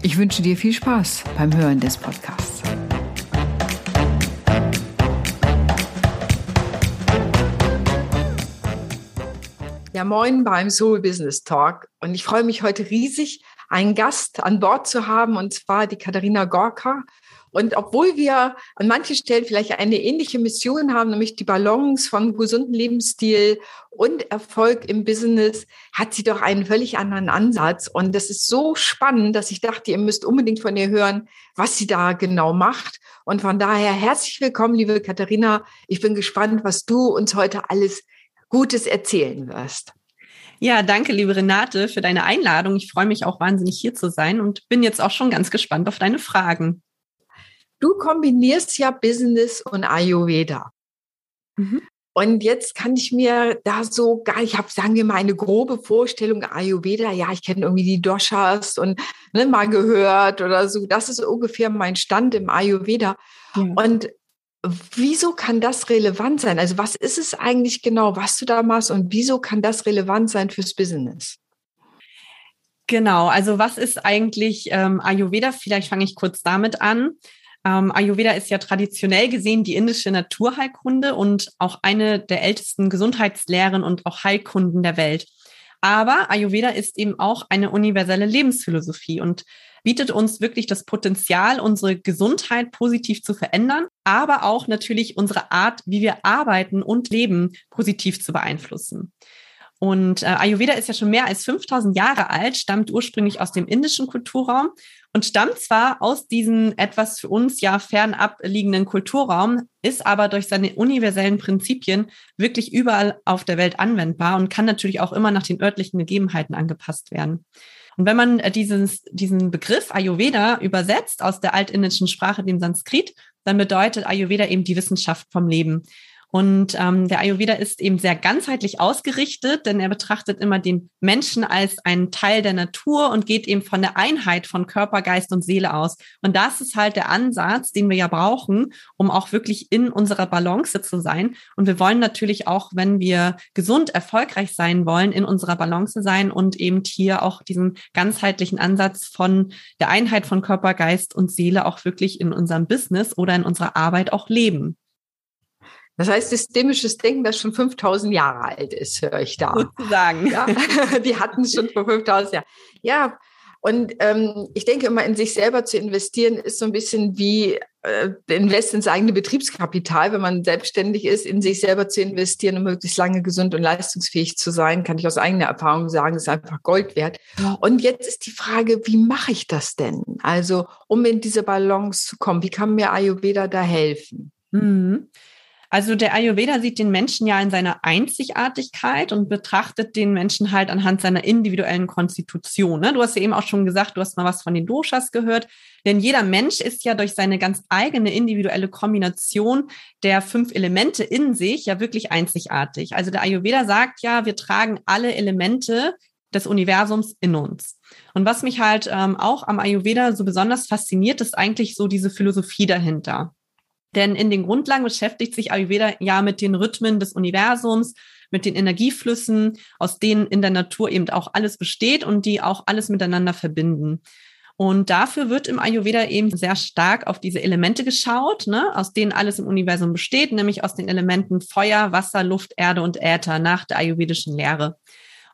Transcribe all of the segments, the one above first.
Ich wünsche dir viel Spaß beim Hören des Podcasts. Ja, moin beim Soul Business Talk. Und ich freue mich heute riesig, einen Gast an Bord zu haben, und zwar die Katharina Gorka. Und obwohl wir an manchen Stellen vielleicht eine ähnliche Mission haben, nämlich die Balance von gesundem Lebensstil und Erfolg im Business, hat sie doch einen völlig anderen Ansatz. Und das ist so spannend, dass ich dachte, ihr müsst unbedingt von ihr hören, was sie da genau macht. Und von daher herzlich willkommen, liebe Katharina. Ich bin gespannt, was du uns heute alles Gutes erzählen wirst. Ja, danke, liebe Renate, für deine Einladung. Ich freue mich auch wahnsinnig hier zu sein und bin jetzt auch schon ganz gespannt auf deine Fragen. Du kombinierst ja Business und Ayurveda. Mhm. Und jetzt kann ich mir da so gar, ich habe, sagen wir mal, eine grobe Vorstellung Ayurveda. Ja, ich kenne irgendwie die Doshas und ne, mal gehört oder so. Das ist ungefähr mein Stand im Ayurveda. Ja. Und wieso kann das relevant sein? Also was ist es eigentlich genau, was du da machst und wieso kann das relevant sein fürs Business? Genau, also was ist eigentlich ähm, Ayurveda? Vielleicht fange ich kurz damit an. Ähm, Ayurveda ist ja traditionell gesehen die indische Naturheilkunde und auch eine der ältesten Gesundheitslehren und auch Heilkunden der Welt. Aber Ayurveda ist eben auch eine universelle Lebensphilosophie und bietet uns wirklich das Potenzial, unsere Gesundheit positiv zu verändern, aber auch natürlich unsere Art, wie wir arbeiten und leben, positiv zu beeinflussen. Und äh, Ayurveda ist ja schon mehr als 5000 Jahre alt, stammt ursprünglich aus dem indischen Kulturraum und stammt zwar aus diesem etwas für uns ja fernab liegenden Kulturraum, ist aber durch seine universellen Prinzipien wirklich überall auf der Welt anwendbar und kann natürlich auch immer nach den örtlichen Gegebenheiten angepasst werden. Und wenn man äh, dieses, diesen Begriff Ayurveda übersetzt aus der altindischen Sprache, dem Sanskrit, dann bedeutet Ayurveda eben die Wissenschaft vom Leben. Und ähm, der Ayurveda ist eben sehr ganzheitlich ausgerichtet, denn er betrachtet immer den Menschen als einen Teil der Natur und geht eben von der Einheit von Körper, Geist und Seele aus. Und das ist halt der Ansatz, den wir ja brauchen, um auch wirklich in unserer Balance zu sein. Und wir wollen natürlich auch, wenn wir gesund erfolgreich sein wollen, in unserer Balance sein und eben hier auch diesen ganzheitlichen Ansatz von der Einheit von Körper, Geist und Seele auch wirklich in unserem Business oder in unserer Arbeit auch leben. Das heißt, systemisches Denken, das schon 5000 Jahre alt ist, höre ich da. Sozusagen. Ja, die hatten es schon vor 5000 Jahren. Ja, und ähm, ich denke immer, in sich selber zu investieren, ist so ein bisschen wie äh, Invest ins eigene Betriebskapital. Wenn man selbstständig ist, in sich selber zu investieren und möglichst lange gesund und leistungsfähig zu sein, kann ich aus eigener Erfahrung sagen, ist einfach Gold wert. Und jetzt ist die Frage, wie mache ich das denn? Also, um in diese Balance zu kommen, wie kann mir Ayurveda da helfen? Mhm. Also der Ayurveda sieht den Menschen ja in seiner Einzigartigkeit und betrachtet den Menschen halt anhand seiner individuellen Konstitution. Ne? Du hast ja eben auch schon gesagt, du hast mal was von den Doshas gehört. Denn jeder Mensch ist ja durch seine ganz eigene individuelle Kombination der fünf Elemente in sich ja wirklich einzigartig. Also der Ayurveda sagt ja, wir tragen alle Elemente des Universums in uns. Und was mich halt ähm, auch am Ayurveda so besonders fasziniert, ist eigentlich so diese Philosophie dahinter. Denn in den Grundlagen beschäftigt sich Ayurveda ja mit den Rhythmen des Universums, mit den Energieflüssen, aus denen in der Natur eben auch alles besteht und die auch alles miteinander verbinden. Und dafür wird im Ayurveda eben sehr stark auf diese Elemente geschaut, ne, aus denen alles im Universum besteht, nämlich aus den Elementen Feuer, Wasser, Luft, Erde und Äther nach der ayurvedischen Lehre.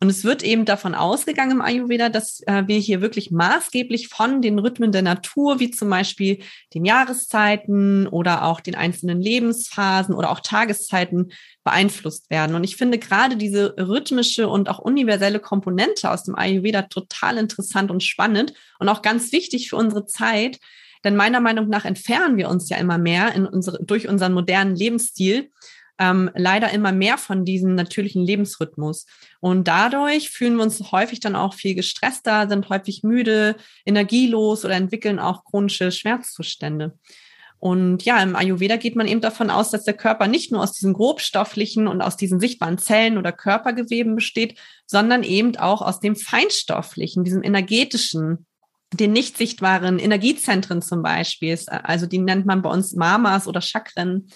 Und es wird eben davon ausgegangen im Ayurveda, dass äh, wir hier wirklich maßgeblich von den Rhythmen der Natur, wie zum Beispiel den Jahreszeiten oder auch den einzelnen Lebensphasen oder auch Tageszeiten beeinflusst werden. Und ich finde gerade diese rhythmische und auch universelle Komponente aus dem Ayurveda total interessant und spannend und auch ganz wichtig für unsere Zeit. Denn meiner Meinung nach entfernen wir uns ja immer mehr in unsere, durch unseren modernen Lebensstil ähm, leider immer mehr von diesem natürlichen Lebensrhythmus. Und dadurch fühlen wir uns häufig dann auch viel gestresster, sind häufig müde, energielos oder entwickeln auch chronische Schmerzzustände. Und ja, im Ayurveda geht man eben davon aus, dass der Körper nicht nur aus diesen grobstofflichen und aus diesen sichtbaren Zellen oder Körpergeweben besteht, sondern eben auch aus dem feinstofflichen, diesem energetischen, den nicht sichtbaren Energiezentren zum Beispiel. Also die nennt man bei uns Mamas oder Chakren.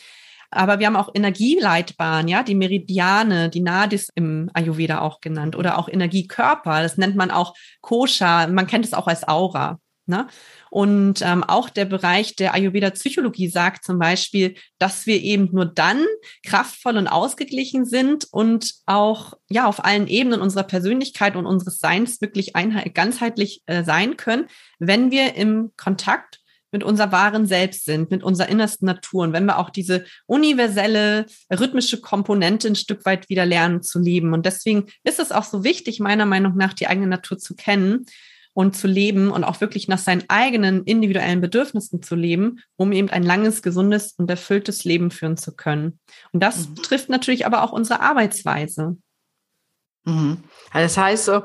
Aber wir haben auch Energieleitbahnen, ja, die Meridiane, die Nadis im Ayurveda auch genannt oder auch Energiekörper. Das nennt man auch Kosha. Man kennt es auch als Aura. Ne? Und ähm, auch der Bereich der Ayurveda-Psychologie sagt zum Beispiel, dass wir eben nur dann kraftvoll und ausgeglichen sind und auch ja auf allen Ebenen unserer Persönlichkeit und unseres Seins wirklich ganzheitlich äh, sein können, wenn wir im Kontakt mit unserer wahren Selbst sind, mit unserer innersten Natur und wenn wir auch diese universelle rhythmische Komponente ein Stück weit wieder lernen zu leben. Und deswegen ist es auch so wichtig, meiner Meinung nach, die eigene Natur zu kennen und zu leben und auch wirklich nach seinen eigenen individuellen Bedürfnissen zu leben, um eben ein langes, gesundes und erfülltes Leben führen zu können. Und das mhm. betrifft natürlich aber auch unsere Arbeitsweise. Mhm. Also das heißt so,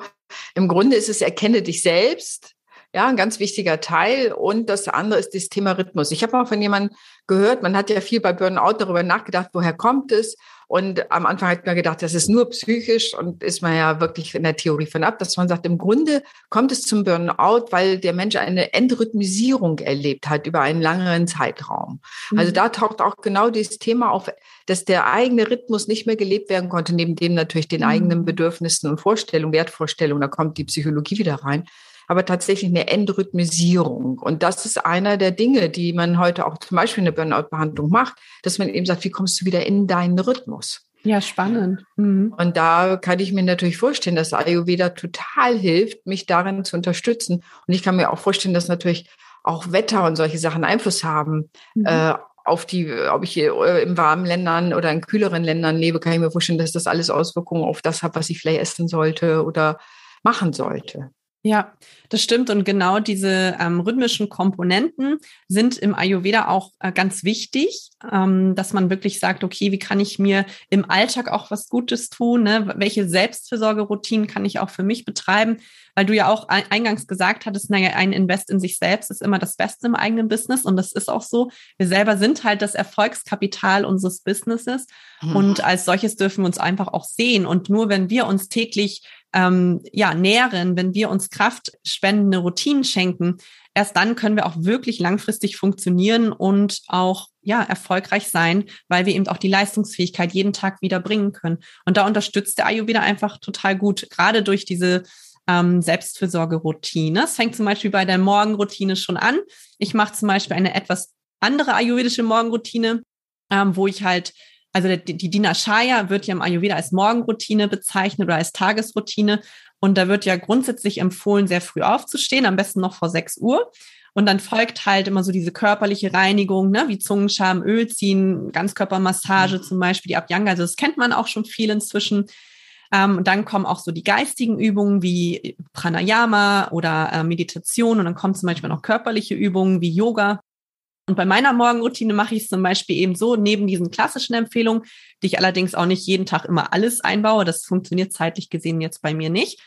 im Grunde ist es erkenne dich selbst, ja, ein ganz wichtiger Teil. Und das andere ist das Thema Rhythmus. Ich habe mal von jemandem gehört, man hat ja viel bei Burnout darüber nachgedacht, woher kommt es? Und am Anfang hat man gedacht, das ist nur psychisch und ist man ja wirklich in der Theorie von ab, dass man sagt, im Grunde kommt es zum Burnout, weil der Mensch eine Entrhythmisierung erlebt hat über einen langeren Zeitraum. Mhm. Also da taucht auch genau dieses Thema auf, dass der eigene Rhythmus nicht mehr gelebt werden konnte, neben dem natürlich den mhm. eigenen Bedürfnissen und Vorstellungen, Wertvorstellungen, da kommt die Psychologie wieder rein aber tatsächlich eine Entrhythmisierung. Und das ist einer der Dinge, die man heute auch zum Beispiel in der Burnout-Behandlung macht, dass man eben sagt, wie kommst du wieder in deinen Rhythmus? Ja, spannend. Mhm. Und da kann ich mir natürlich vorstellen, dass Ayurveda total hilft, mich darin zu unterstützen. Und ich kann mir auch vorstellen, dass natürlich auch Wetter und solche Sachen Einfluss haben. Mhm. Äh, auf die, ob ich hier äh, in warmen Ländern oder in kühleren Ländern lebe, kann ich mir vorstellen, dass das alles Auswirkungen auf das hat, was ich vielleicht essen sollte oder machen sollte. Ja, das stimmt. Und genau diese ähm, rhythmischen Komponenten sind im Ayurveda auch äh, ganz wichtig, ähm, dass man wirklich sagt, okay, wie kann ich mir im Alltag auch was Gutes tun? Ne? Welche Selbstfürsorgeroutinen kann ich auch für mich betreiben? Weil du ja auch eingangs gesagt hattest, naja, ein Invest in sich selbst ist immer das Beste im eigenen Business. Und das ist auch so. Wir selber sind halt das Erfolgskapital unseres Businesses. Mhm. Und als solches dürfen wir uns einfach auch sehen. Und nur wenn wir uns täglich ähm, ja, nähren, wenn wir uns kraftspendende Routinen schenken, erst dann können wir auch wirklich langfristig funktionieren und auch ja erfolgreich sein, weil wir eben auch die Leistungsfähigkeit jeden Tag wieder bringen können. Und da unterstützt der Ayurveda einfach total gut, gerade durch diese ähm, Selbstfürsorgeroutine. Es fängt zum Beispiel bei der Morgenroutine schon an. Ich mache zum Beispiel eine etwas andere ayurvedische Morgenroutine, ähm, wo ich halt also die, die Dinashaya wird ja im Ayurveda als Morgenroutine bezeichnet oder als Tagesroutine. Und da wird ja grundsätzlich empfohlen, sehr früh aufzustehen, am besten noch vor 6 Uhr. Und dann folgt halt immer so diese körperliche Reinigung, ne, wie Zungenscham, Öl ziehen, Ganzkörpermassage zum Beispiel, die Abhyanga. Also das kennt man auch schon viel inzwischen. Ähm, und dann kommen auch so die geistigen Übungen wie Pranayama oder äh, Meditation. Und dann kommen zum Beispiel noch körperliche Übungen wie Yoga. Und bei meiner Morgenroutine mache ich es zum Beispiel eben so, neben diesen klassischen Empfehlungen, die ich allerdings auch nicht jeden Tag immer alles einbaue, das funktioniert zeitlich gesehen jetzt bei mir nicht.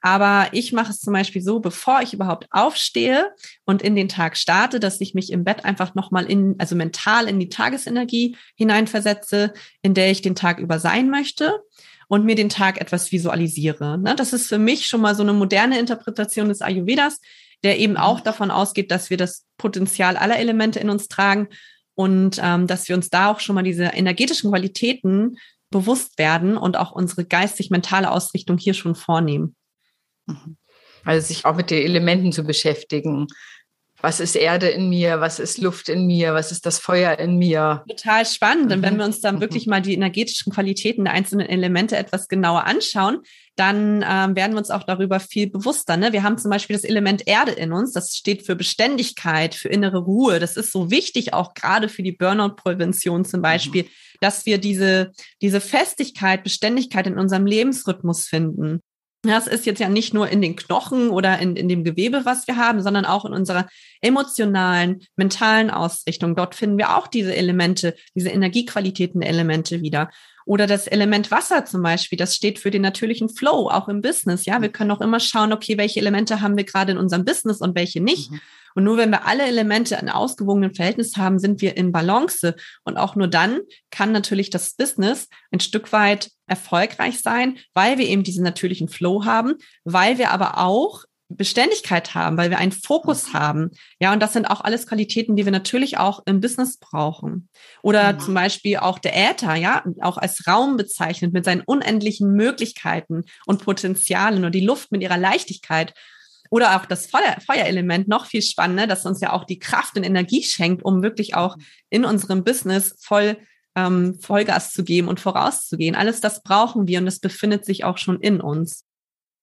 Aber ich mache es zum Beispiel so, bevor ich überhaupt aufstehe und in den Tag starte, dass ich mich im Bett einfach nochmal in, also mental in die Tagesenergie hineinversetze, in der ich den Tag über sein möchte und mir den Tag etwas visualisiere. Ne, das ist für mich schon mal so eine moderne Interpretation des Ayurvedas, der eben auch davon ausgeht, dass wir das Potenzial aller Elemente in uns tragen und ähm, dass wir uns da auch schon mal diese energetischen Qualitäten bewusst werden und auch unsere geistig-mentale Ausrichtung hier schon vornehmen. Mhm. Also sich auch mit den Elementen zu beschäftigen, was ist Erde in mir, was ist Luft in mir, was ist das Feuer in mir. Total spannend. Und wenn mhm. wir uns dann mhm. wirklich mal die energetischen Qualitäten der einzelnen Elemente etwas genauer anschauen, dann ähm, werden wir uns auch darüber viel bewusster. Ne? Wir haben zum Beispiel das Element Erde in uns, das steht für Beständigkeit, für innere Ruhe. Das ist so wichtig, auch gerade für die Burnout-Prävention zum Beispiel, mhm. dass wir diese, diese Festigkeit, Beständigkeit in unserem Lebensrhythmus finden. Das ist jetzt ja nicht nur in den Knochen oder in, in dem Gewebe, was wir haben, sondern auch in unserer emotionalen, mentalen Ausrichtung. Dort finden wir auch diese Elemente, diese Energiequalitäten-Elemente wieder. Oder das Element Wasser zum Beispiel, das steht für den natürlichen Flow, auch im Business. Ja, wir können auch immer schauen, okay, welche Elemente haben wir gerade in unserem Business und welche nicht. Mhm. Und nur wenn wir alle Elemente in ausgewogenen Verhältnis haben, sind wir in Balance. Und auch nur dann kann natürlich das Business ein Stück weit erfolgreich sein, weil wir eben diesen natürlichen Flow haben, weil wir aber auch Beständigkeit haben, weil wir einen Fokus mhm. haben. Ja, und das sind auch alles Qualitäten, die wir natürlich auch im Business brauchen. Oder mhm. zum Beispiel auch der Äther, ja, auch als Raum bezeichnet mit seinen unendlichen Möglichkeiten und Potenzialen und die Luft mit ihrer Leichtigkeit. Oder auch das Feuer, Feuerelement, noch viel spannender, das uns ja auch die Kraft und Energie schenkt, um wirklich auch mhm. in unserem Business voll ähm, Vollgas zu geben und vorauszugehen. Alles das brauchen wir und das befindet sich auch schon in uns.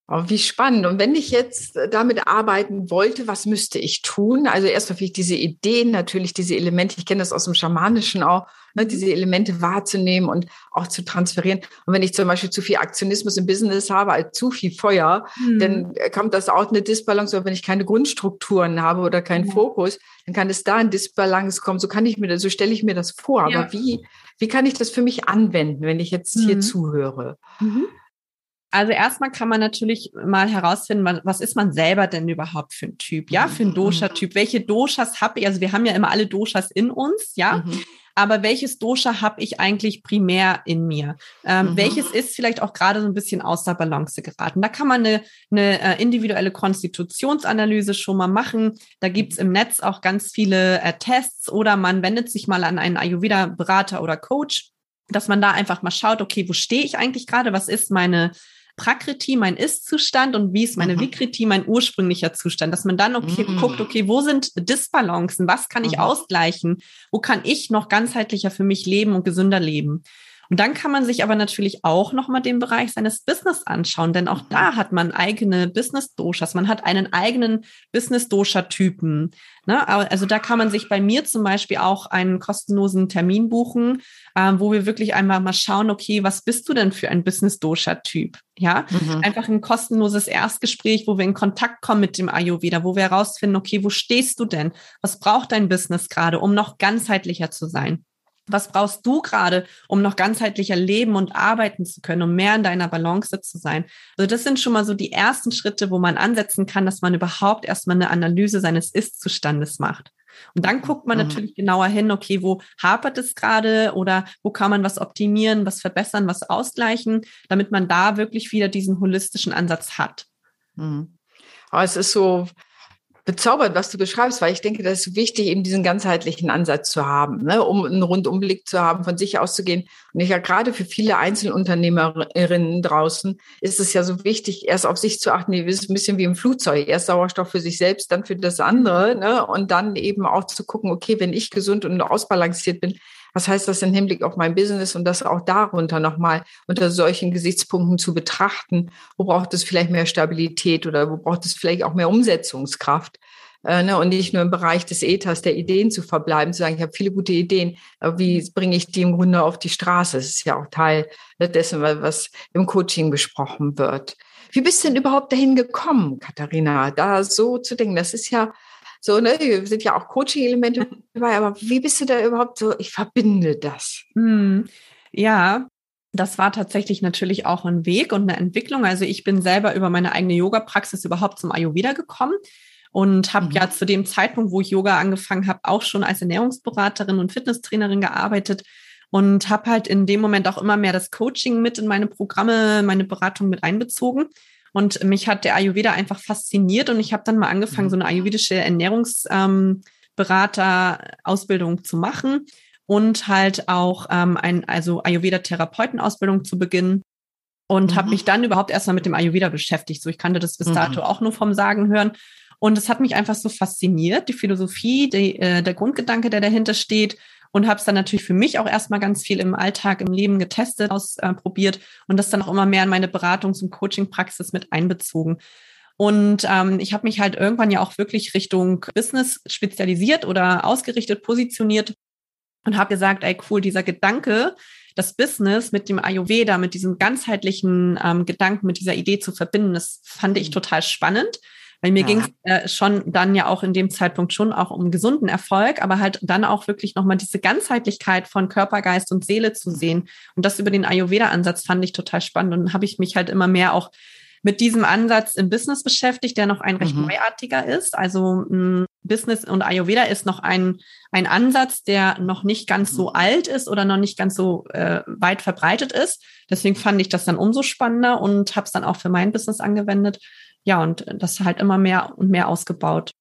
Oh, wie spannend. Und wenn ich jetzt äh, damit arbeiten wollte, was müsste ich tun? Also erst natürlich diese Ideen, natürlich diese Elemente. Ich kenne das aus dem Schamanischen auch, ne, mhm. diese Elemente wahrzunehmen und auch zu transferieren. Und wenn ich zum Beispiel zu viel Aktionismus im Business habe, also zu viel Feuer, mhm. dann kommt das auch eine Disbalance. Oder wenn ich keine Grundstrukturen habe oder keinen mhm. Fokus, dann kann es da in Disbalance kommen. So kann ich mir, so stelle ich mir das vor. Ja. Aber wie, wie kann ich das für mich anwenden, wenn ich jetzt hier mhm. zuhöre? Mhm. Also erstmal kann man natürlich mal herausfinden, was ist man selber denn überhaupt für ein Typ? Ja, für ein mhm. Dosha-Typ. Welche Doshas habe ich? Also wir haben ja immer alle Doshas in uns, ja. Mhm. Aber welches Dosha habe ich eigentlich primär in mir? Ähm, mhm. Welches ist vielleicht auch gerade so ein bisschen aus der Balance geraten? Da kann man eine, eine äh, individuelle Konstitutionsanalyse schon mal machen. Da gibt's im Netz auch ganz viele äh, Tests oder man wendet sich mal an einen Ayurveda-Berater oder Coach dass man da einfach mal schaut, okay, wo stehe ich eigentlich gerade? Was ist meine Prakriti mein Ist-Zustand und wie ist meine mhm. Vikriti mein ursprünglicher Zustand, dass man dann okay mhm. guckt, okay, wo sind Disbalancen, was kann ich mhm. ausgleichen, wo kann ich noch ganzheitlicher für mich leben und gesünder leben. Und dann kann man sich aber natürlich auch nochmal den Bereich seines Business anschauen, denn auch da hat man eigene Business-Doshas. Man hat einen eigenen Business-Dosha-Typen. Ne? Also da kann man sich bei mir zum Beispiel auch einen kostenlosen Termin buchen, äh, wo wir wirklich einmal mal schauen, okay, was bist du denn für ein Business-Dosha-Typ? Ja, mhm. einfach ein kostenloses Erstgespräch, wo wir in Kontakt kommen mit dem Ayurveda, wo wir herausfinden, okay, wo stehst du denn? Was braucht dein Business gerade, um noch ganzheitlicher zu sein? Was brauchst du gerade, um noch ganzheitlicher leben und arbeiten zu können, um mehr in deiner Balance zu sein? Also das sind schon mal so die ersten Schritte, wo man ansetzen kann, dass man überhaupt erstmal eine Analyse seines Ist-Zustandes macht. Und dann guckt man mhm. natürlich genauer hin, okay, wo hapert es gerade oder wo kann man was optimieren, was verbessern, was ausgleichen, damit man da wirklich wieder diesen holistischen Ansatz hat. Mhm. Aber es ist so, bezaubert, was du beschreibst, weil ich denke, das ist wichtig, eben diesen ganzheitlichen Ansatz zu haben, ne, um einen Rundumblick zu haben, von sich auszugehen. Und ich ja gerade für viele Einzelunternehmerinnen draußen ist es ja so wichtig, erst auf sich zu achten, wie ist ein bisschen wie im Flugzeug, erst Sauerstoff für sich selbst, dann für das andere, ne, und dann eben auch zu gucken, okay, wenn ich gesund und ausbalanciert bin, was heißt das im Hinblick auf mein Business und das auch darunter nochmal unter solchen Gesichtspunkten zu betrachten? Wo braucht es vielleicht mehr Stabilität oder wo braucht es vielleicht auch mehr Umsetzungskraft? Äh, ne, und nicht nur im Bereich des Ethers, der Ideen zu verbleiben, zu sagen, ich habe viele gute Ideen, aber wie bringe ich die im Grunde auf die Straße? Das ist ja auch Teil dessen, was im Coaching besprochen wird. Wie bist du denn überhaupt dahin gekommen, Katharina, da so zu denken? Das ist ja so, ne, sind ja auch Coaching-Elemente dabei, aber wie bist du da überhaupt so, ich verbinde das? Hm, ja, das war tatsächlich natürlich auch ein Weg und eine Entwicklung. Also ich bin selber über meine eigene Yoga-Praxis überhaupt zum Ayurveda gekommen und habe mhm. ja zu dem Zeitpunkt, wo ich Yoga angefangen habe, auch schon als Ernährungsberaterin und Fitnesstrainerin gearbeitet und habe halt in dem Moment auch immer mehr das Coaching mit in meine Programme, meine Beratung mit einbezogen. Und mich hat der Ayurveda einfach fasziniert und ich habe dann mal angefangen, mhm. so eine ayurvedische Ernährungsberater-Ausbildung ähm, zu machen und halt auch ähm, ein, also Ayurveda-Therapeutenausbildung zu beginnen und mhm. habe mich dann überhaupt erstmal mit dem Ayurveda beschäftigt. So, ich kannte das bis dato mhm. auch nur vom Sagen hören. Und es hat mich einfach so fasziniert, die Philosophie, die, äh, der Grundgedanke, der dahinter steht und habe es dann natürlich für mich auch erstmal ganz viel im Alltag, im Leben getestet, ausprobiert und das dann auch immer mehr in meine Beratungs- und Coaching-Praxis mit einbezogen. Und ähm, ich habe mich halt irgendwann ja auch wirklich Richtung Business spezialisiert oder ausgerichtet, positioniert und habe gesagt, ey cool, dieser Gedanke, das Business mit dem Ayurveda, mit diesem ganzheitlichen ähm, Gedanken, mit dieser Idee zu verbinden, das fand ich mhm. total spannend. Weil mir ja. ging es äh, schon dann ja auch in dem Zeitpunkt schon auch um gesunden Erfolg, aber halt dann auch wirklich nochmal diese Ganzheitlichkeit von Körper, Geist und Seele zu sehen. Und das über den Ayurveda-Ansatz fand ich total spannend. Und dann habe ich mich halt immer mehr auch mit diesem Ansatz im Business beschäftigt, der noch ein recht mhm. neuartiger ist. Also m, Business und Ayurveda ist noch ein, ein Ansatz, der noch nicht ganz so mhm. alt ist oder noch nicht ganz so äh, weit verbreitet ist. Deswegen fand ich das dann umso spannender und habe es dann auch für mein Business angewendet ja, und das halt immer mehr und mehr ausgebaut.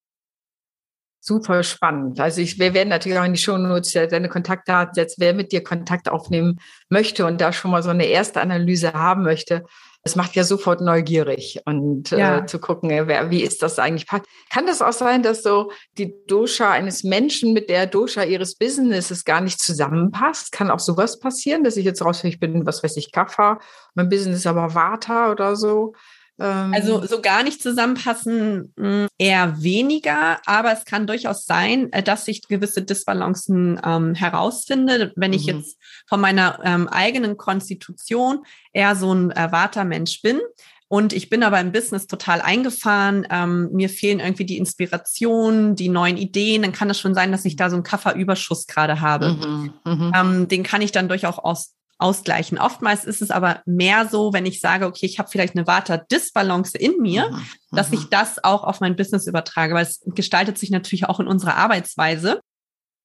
Super spannend. Also ich, wir werden natürlich auch in die Shownotes deine Kontaktdaten setzen, wer mit dir Kontakt aufnehmen möchte und da schon mal so eine erste Analyse haben möchte. Das macht ja sofort neugierig und äh, ja. äh, zu gucken, wer, wie ist das eigentlich? Kann das auch sein, dass so die Dosha eines Menschen mit der Dosha ihres Businesses gar nicht zusammenpasst? Kann auch sowas passieren, dass ich jetzt rausfällig bin, was weiß ich, Kaffer, mein Business aber Vata oder so? Also ähm. so gar nicht zusammenpassen, hm, eher weniger, aber es kann durchaus sein, äh, dass ich gewisse Disbalancen ähm, herausfinde. Wenn ich mhm. jetzt von meiner ähm, eigenen Konstitution eher so ein Erwartermensch bin, und ich bin aber im Business total eingefahren. Ähm, mir fehlen irgendwie die Inspirationen, die neuen Ideen. Dann kann es schon sein, dass ich da so einen Kafferüberschuss gerade habe. Mhm, mh. ähm, den kann ich dann durchaus aus, ausgleichen. Oftmals ist es aber mehr so, wenn ich sage, okay, ich habe vielleicht eine Vata-Disbalance in mir, mhm. dass ich das auch auf mein Business übertrage, weil es gestaltet sich natürlich auch in unserer Arbeitsweise,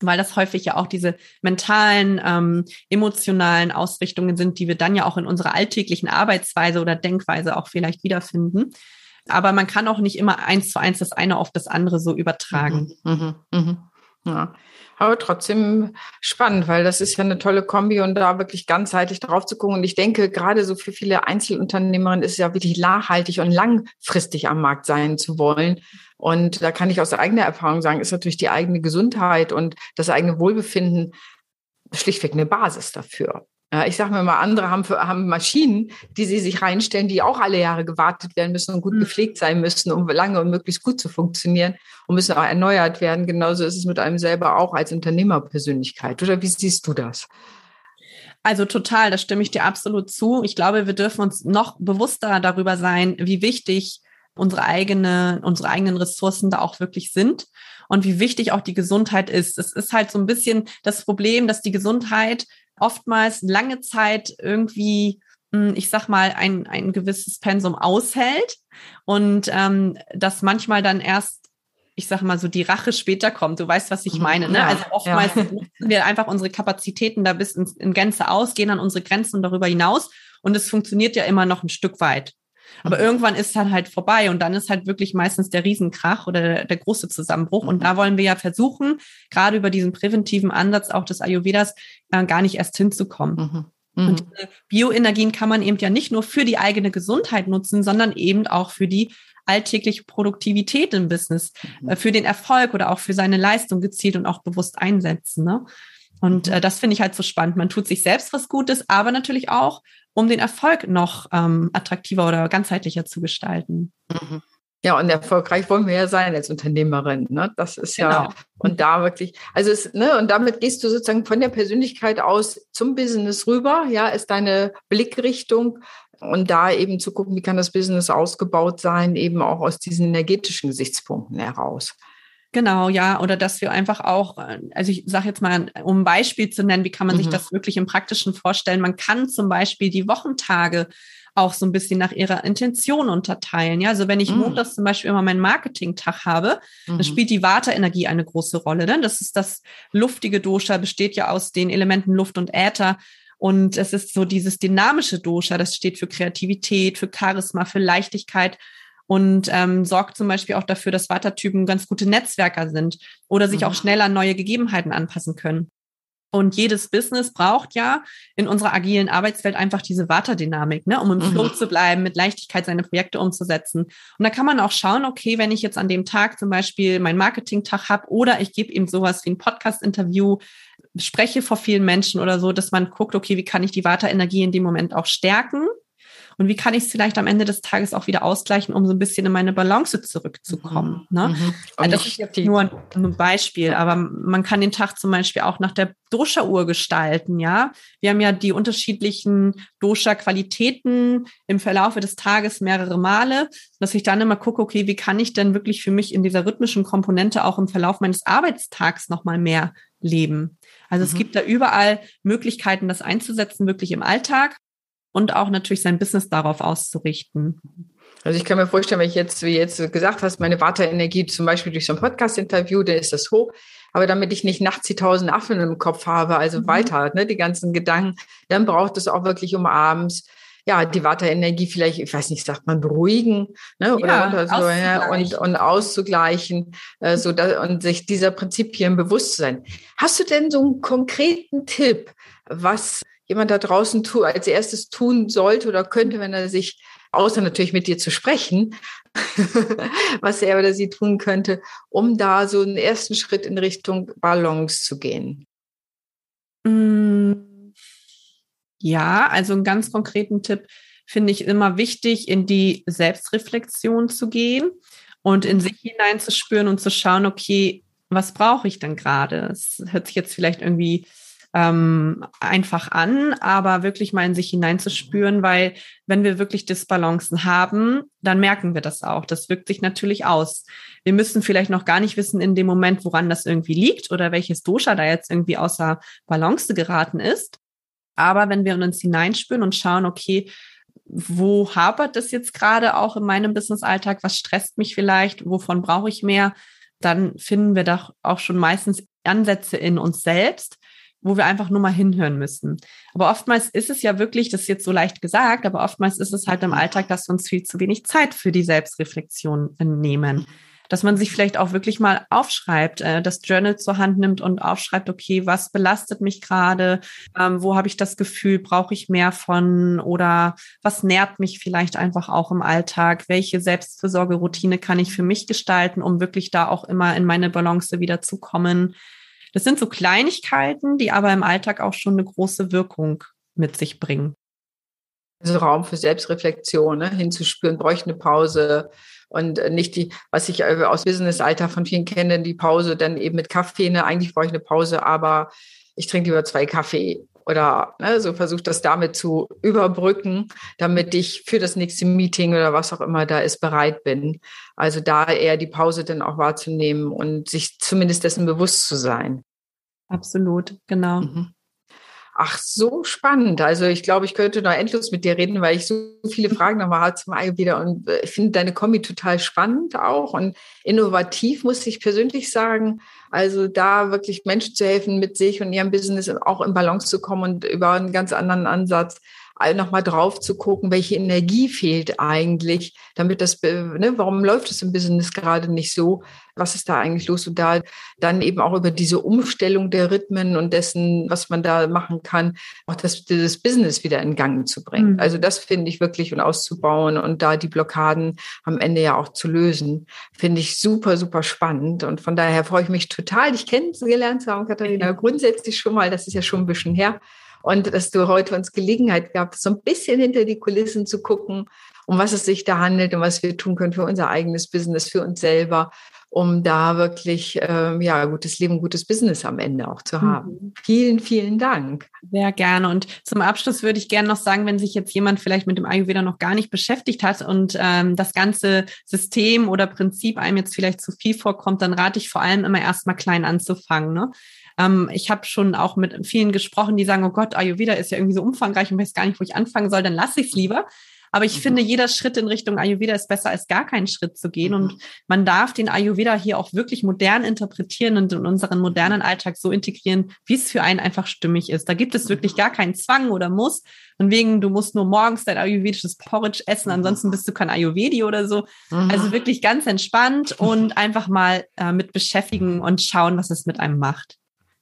weil das häufig ja auch diese mentalen, ähm, emotionalen Ausrichtungen sind, die wir dann ja auch in unserer alltäglichen Arbeitsweise oder Denkweise auch vielleicht wiederfinden. Aber man kann auch nicht immer eins zu eins das eine auf das andere so übertragen. Mhm. Mhm. mhm. Ja aber trotzdem spannend, weil das ist ja eine tolle Kombi und da wirklich ganzheitlich drauf zu gucken. Und ich denke, gerade so für viele Einzelunternehmerinnen ist es ja wirklich nachhaltig und langfristig am Markt sein zu wollen. Und da kann ich aus eigener Erfahrung sagen, ist natürlich die eigene Gesundheit und das eigene Wohlbefinden schlichtweg eine Basis dafür. Ja, ich sage mir mal, andere haben, für, haben Maschinen, die sie sich reinstellen, die auch alle Jahre gewartet werden müssen und gut mhm. gepflegt sein müssen, um lange und möglichst gut zu funktionieren und müssen auch erneuert werden. Genauso ist es mit einem selber auch als Unternehmerpersönlichkeit. Oder wie siehst du das? Also total, da stimme ich dir absolut zu. Ich glaube, wir dürfen uns noch bewusster darüber sein, wie wichtig unsere eigene, unsere eigenen Ressourcen da auch wirklich sind und wie wichtig auch die Gesundheit ist. Es ist halt so ein bisschen das Problem, dass die Gesundheit oftmals lange Zeit irgendwie, hm, ich sag mal, ein, ein gewisses Pensum aushält und ähm, das manchmal dann erst ich sage mal so, die Rache später kommt. Du weißt, was ich mhm. meine. Ne? Ja, also oftmals ja. nutzen wir einfach unsere Kapazitäten da bis in, in Gänze aus, gehen an unsere Grenzen und darüber hinaus. Und es funktioniert ja immer noch ein Stück weit. Aber mhm. irgendwann ist es dann halt vorbei und dann ist halt wirklich meistens der Riesenkrach oder der, der große Zusammenbruch. Mhm. Und da wollen wir ja versuchen, gerade über diesen präventiven Ansatz auch des Ayurvedas äh, gar nicht erst hinzukommen. Mhm. Mhm. Und diese Bioenergien kann man eben ja nicht nur für die eigene Gesundheit nutzen, sondern eben auch für die alltägliche Produktivität im Business, mhm. äh, für den Erfolg oder auch für seine Leistung gezielt und auch bewusst einsetzen. Ne? Und mhm. äh, das finde ich halt so spannend. Man tut sich selbst was Gutes, aber natürlich auch, um den Erfolg noch ähm, attraktiver oder ganzheitlicher zu gestalten. Mhm. Ja, und erfolgreich wollen wir ja sein als Unternehmerin. Ne? Das ist ja, genau. und da wirklich, also es, ne, und damit gehst du sozusagen von der Persönlichkeit aus zum Business rüber, ja, ist deine Blickrichtung und da eben zu gucken, wie kann das Business ausgebaut sein, eben auch aus diesen energetischen Gesichtspunkten heraus. Genau, ja, oder dass wir einfach auch, also ich sage jetzt mal, um ein Beispiel zu nennen, wie kann man mhm. sich das wirklich im Praktischen vorstellen? Man kann zum Beispiel die Wochentage auch so ein bisschen nach ihrer Intention unterteilen. Ja, also wenn ich mhm. montags zum Beispiel immer meinen Marketing-Tag habe, mhm. dann spielt die Vata-Energie eine große Rolle. Ne? Das ist das luftige Dosha, besteht ja aus den Elementen Luft und Äther. Und es ist so dieses dynamische Dosha, das steht für Kreativität, für Charisma, für Leichtigkeit und ähm, sorgt zum Beispiel auch dafür, dass Vata-Typen ganz gute Netzwerker sind oder sich mhm. auch schnell an neue Gegebenheiten anpassen können. Und jedes Business braucht ja in unserer agilen Arbeitswelt einfach diese Vata-Dynamik, ne, um im mhm. Flow zu bleiben, mit Leichtigkeit seine Projekte umzusetzen. Und da kann man auch schauen, okay, wenn ich jetzt an dem Tag zum Beispiel meinen Marketing-Tag habe oder ich gebe eben sowas wie ein Podcast-Interview, spreche vor vielen Menschen oder so, dass man guckt, okay, wie kann ich die Vata-Energie in dem Moment auch stärken? Und wie kann ich es vielleicht am Ende des Tages auch wieder ausgleichen, um so ein bisschen in meine Balance zurückzukommen. Mhm. Ne? Also das ist jetzt nur ein, ein, Beispiel, aber man kann den Tag zum Beispiel auch nach der Dosha-Uhr gestalten, ja. Wir haben ja die unterschiedlichen Dosha-Qualitäten im Verlaufe des Tages mehrere Male, dass ich dann immer gucke, okay, wie kann ich denn wirklich für mich in dieser rhythmischen Komponente auch im Verlauf meines Arbeitstags nochmal mehr leben? Also mhm. es gibt da überall Möglichkeiten, das einzusetzen, wirklich im Alltag und auch natürlich sein Business darauf auszurichten. Also ich kann mir vorstellen, wenn ich jetzt, wie jetzt gesagt hast, meine Warteenergie zum Beispiel durch so ein Podcast-Interview, dann ist das hoch. Aber damit ich nicht nachts die tausend Affen im Kopf habe, also mhm. weiter, ne, die ganzen Gedanken, dann braucht es auch wirklich um abends ja, die Warteenergie vielleicht, ich weiß nicht, sagt man beruhigen, ne, oder, ja, oder so, ja, und, und auszugleichen, äh, so da, und sich dieser Prinzipien bewusst sein. Hast du denn so einen konkreten Tipp, was jemand da draußen tu, als erstes tun sollte oder könnte, wenn er sich, außer natürlich mit dir zu sprechen, was er oder sie tun könnte, um da so einen ersten Schritt in Richtung Balance zu gehen? Mm, ja, also einen ganz konkreten Tipp finde ich immer wichtig, in die Selbstreflexion zu gehen und in sich hineinzuspüren und zu schauen, okay, was brauche ich denn gerade? Es hört sich jetzt vielleicht irgendwie ähm, einfach an, aber wirklich mal in sich hineinzuspüren, weil wenn wir wirklich Disbalancen haben, dann merken wir das auch. Das wirkt sich natürlich aus. Wir müssen vielleicht noch gar nicht wissen in dem Moment, woran das irgendwie liegt oder welches Dosha da jetzt irgendwie außer Balance geraten ist. Aber wenn wir uns hineinspüren und schauen, okay, wo hapert das jetzt gerade auch in meinem Business-Alltag? Was stresst mich vielleicht? Wovon brauche ich mehr? Dann finden wir doch auch schon meistens Ansätze in uns selbst, wo wir einfach nur mal hinhören müssen. Aber oftmals ist es ja wirklich, das ist jetzt so leicht gesagt, aber oftmals ist es halt im Alltag, dass wir uns viel zu wenig Zeit für die Selbstreflexion nehmen. Dass man sich vielleicht auch wirklich mal aufschreibt, äh, das Journal zur Hand nimmt und aufschreibt, okay, was belastet mich gerade, ähm, wo habe ich das Gefühl, brauche ich mehr von? Oder was nährt mich vielleicht einfach auch im Alltag, welche Selbstversorgeroutine kann ich für mich gestalten, um wirklich da auch immer in meine Balance wieder zu kommen das sind so Kleinigkeiten, die aber im Alltag auch schon eine große Wirkung mit sich bringen. Also Raum für Selbstreflexion, ne? hinzuspüren, bräuchte eine Pause und nicht die, was ich äh, aus Business-Alter von vielen kenne, die Pause dann eben mit Kaffee, ne? eigentlich brauche ich eine Pause, aber ich trinke lieber zwei Kaffee oder ne, so versucht das damit zu überbrücken, damit ich für das nächste Meeting oder was auch immer da ist bereit bin. Also da eher die Pause dann auch wahrzunehmen und sich zumindest dessen bewusst zu sein. Absolut, genau. Mhm. Ach, so spannend. Also ich glaube, ich könnte noch endlos mit dir reden, weil ich so viele Fragen nochmal habe zum Ayurveda und äh, ich finde deine Kombi total spannend auch und innovativ, muss ich persönlich sagen. Also da wirklich Menschen zu helfen, mit sich und ihrem Business auch in Balance zu kommen und über einen ganz anderen Ansatz nochmal drauf zu gucken, welche Energie fehlt eigentlich, damit das, ne, warum läuft es im Business gerade nicht so? Was ist da eigentlich los? Und da dann eben auch über diese Umstellung der Rhythmen und dessen, was man da machen kann, auch das, das Business wieder in Gang zu bringen. Mhm. Also das finde ich wirklich und auszubauen und da die Blockaden am Ende ja auch zu lösen, finde ich super, super spannend. Und von daher freue ich mich total, dich kennengelernt zu haben, Katharina. Grundsätzlich schon mal, das ist ja schon ein bisschen her und dass du heute uns Gelegenheit gab, so ein bisschen hinter die Kulissen zu gucken, um was es sich da handelt und was wir tun können für unser eigenes Business, für uns selber, um da wirklich ähm, ja gutes Leben, gutes Business am Ende auch zu haben. Mhm. Vielen, vielen Dank. Sehr gerne. Und zum Abschluss würde ich gerne noch sagen, wenn sich jetzt jemand vielleicht mit dem Ayurveda noch gar nicht beschäftigt hat und ähm, das ganze System oder Prinzip einem jetzt vielleicht zu viel vorkommt, dann rate ich vor allem immer erstmal klein anzufangen. Ne? Ähm, ich habe schon auch mit vielen gesprochen, die sagen, oh Gott, Ayurveda ist ja irgendwie so umfangreich und weiß gar nicht, wo ich anfangen soll, dann lasse ich es lieber. Aber ich mhm. finde, jeder Schritt in Richtung Ayurveda ist besser, als gar keinen Schritt zu gehen. Mhm. Und man darf den Ayurveda hier auch wirklich modern interpretieren und in unseren modernen Alltag so integrieren, wie es für einen einfach stimmig ist. Da gibt es wirklich gar keinen Zwang oder Muss. Und wegen, du musst nur morgens dein ayurvedisches Porridge essen, ansonsten bist du kein Ayurvedi oder so. Mhm. Also wirklich ganz entspannt und einfach mal äh, mit beschäftigen und schauen, was es mit einem macht.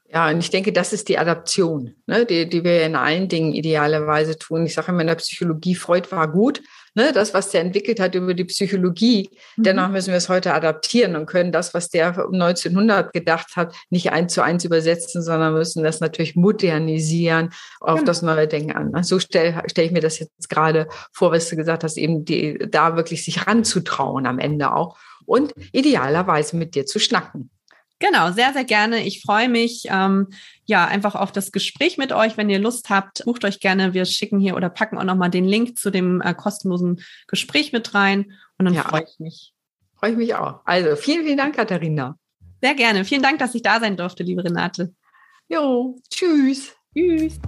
Ja, und ich denke, das ist die Adaption, ne, die, die wir in allen Dingen idealerweise tun. Ich sage immer in der Psychologie, Freud war gut, ne, das, was der entwickelt hat über die Psychologie. Mhm. Dennoch müssen wir es heute adaptieren und können das, was der um 1900 gedacht hat, nicht eins zu eins übersetzen, sondern müssen das natürlich modernisieren, auf genau. das neue Denken an. So stelle stell ich mir das jetzt gerade vor, was du gesagt hast, eben die, da wirklich sich ranzutrauen am Ende auch und idealerweise mit dir zu schnacken. Genau, sehr, sehr gerne. Ich freue mich ähm, ja einfach auf das Gespräch mit euch. Wenn ihr Lust habt, bucht euch gerne. Wir schicken hier oder packen auch nochmal den Link zu dem äh, kostenlosen Gespräch mit rein. Und dann ja. freue ich mich. Freue ich mich auch. Also vielen, vielen Dank, Katharina. Sehr gerne. Vielen Dank, dass ich da sein durfte, liebe Renate. Jo, tschüss. Tschüss.